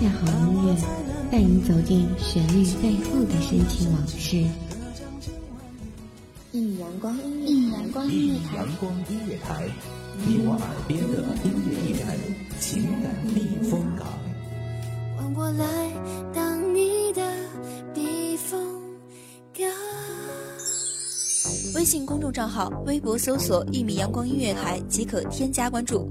下好音乐，带你走进旋律背后的深情往事。一米阳光，一米阳光音乐台，阳光音乐台，你我耳边的音乐驿站，情感避风港。换我来当你的避风港。微信公众账号、微博搜索“一米阳光音乐台”即可添加关注。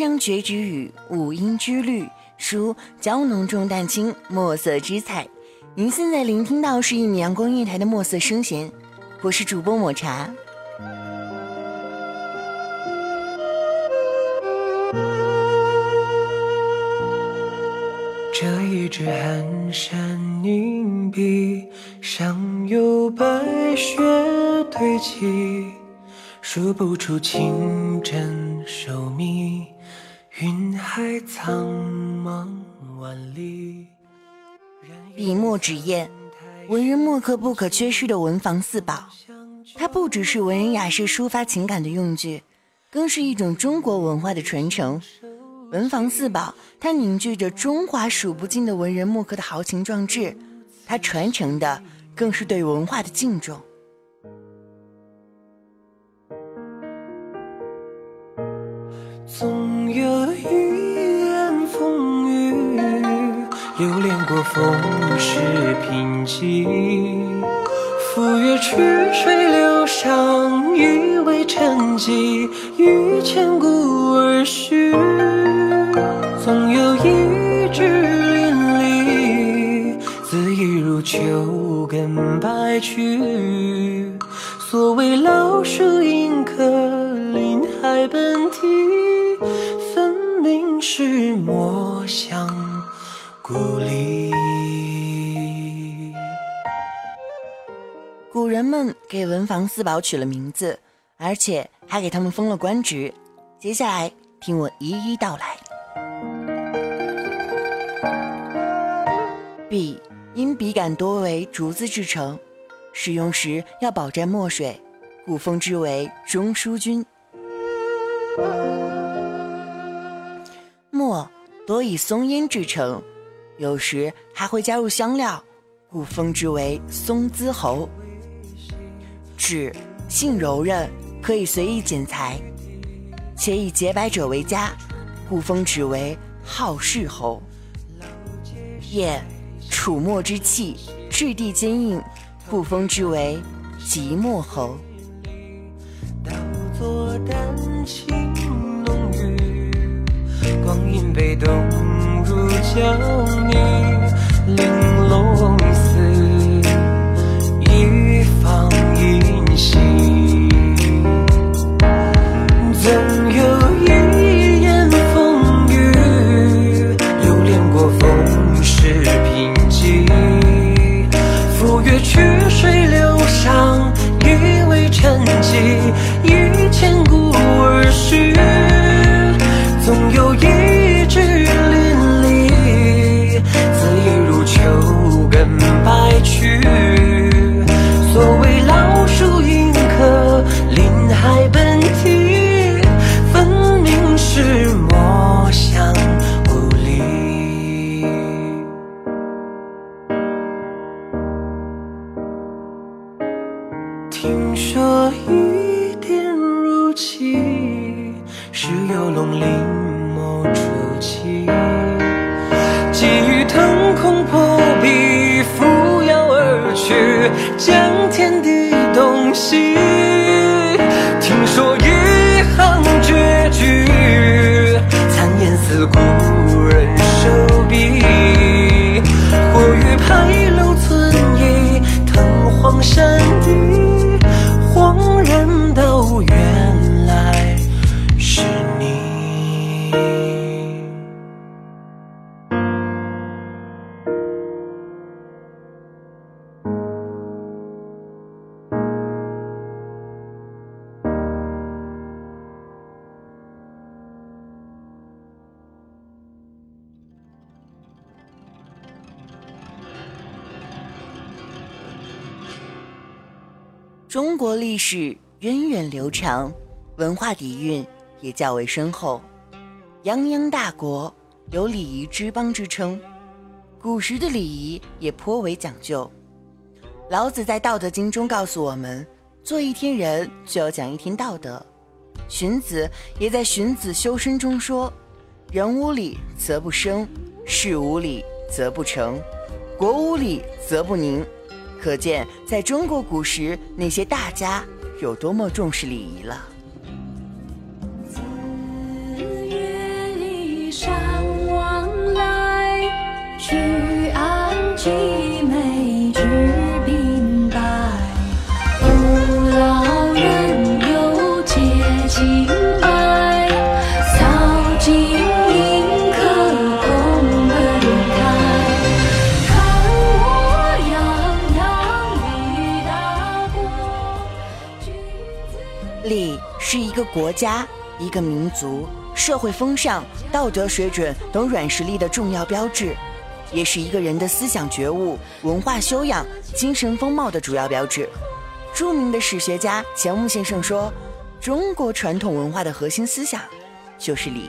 宫商角徵羽，五音之律；书娇浓重淡轻，墨色之彩。您现在聆听到是一米阳光音乐台的墨色声弦，我是主播抹茶。这一支寒山凝碧，上有白雪堆积，数不出情真守密，云海苍茫万里。笔墨纸砚，文人墨客不可缺失的文房四宝。它不只是文人雅士抒发情感的用具，更是一种中国文化的传承。文房四宝，它凝聚着中华数不尽的文人墨客的豪情壮志，它传承的更是对文化的敬重。风世贫瘠。赴约曲水流觞，以为沉寂，于千古而序。总有一枝淋漓，恣意如秋根白去。所谓老树迎客，林海奔啼，分明是墨香故里。人们给文房四宝取了名字，而且还给他们封了官职。接下来，听我一一道来。笔因笔杆多为竹子制成，使用时要保沾墨水，故封之为中书君。墨多以松烟制成，有时还会加入香料，故封之为松滋侯。纸性柔韧，可以随意剪裁，且以洁白者为佳，故封纸为好事侯。砚楚墨之气，质地坚硬，故封之为即墨侯。光阴被冻入胶泥，玲珑山中国历史源远流长，文化底蕴也较为深厚。泱泱大国有礼仪之邦之称，古时的礼仪也颇为讲究。老子在《道德经》中告诉我们：做一天人，就要讲一天道德。荀子也在《荀子·修身》中说：“人无礼则不生，事无礼则不成，国无礼则不宁。”可见，在中国古时，那些大家有多么重视礼仪了。礼是一个国家、一个民族社会风尚、道德水准等软实力的重要标志，也是一个人的思想觉悟、文化修养、精神风貌的主要标志。著名的史学家钱穆先生说：“中国传统文化的核心思想就是礼。”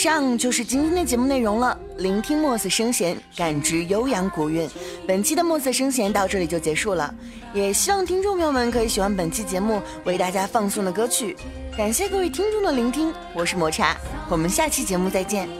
上就是今天的节目内容了。聆听墨色声弦，感知悠扬古韵。本期的墨色声弦到这里就结束了，也希望听众朋友们可以喜欢本期节目为大家放送的歌曲。感谢各位听众的聆听，我是抹茶，我们下期节目再见。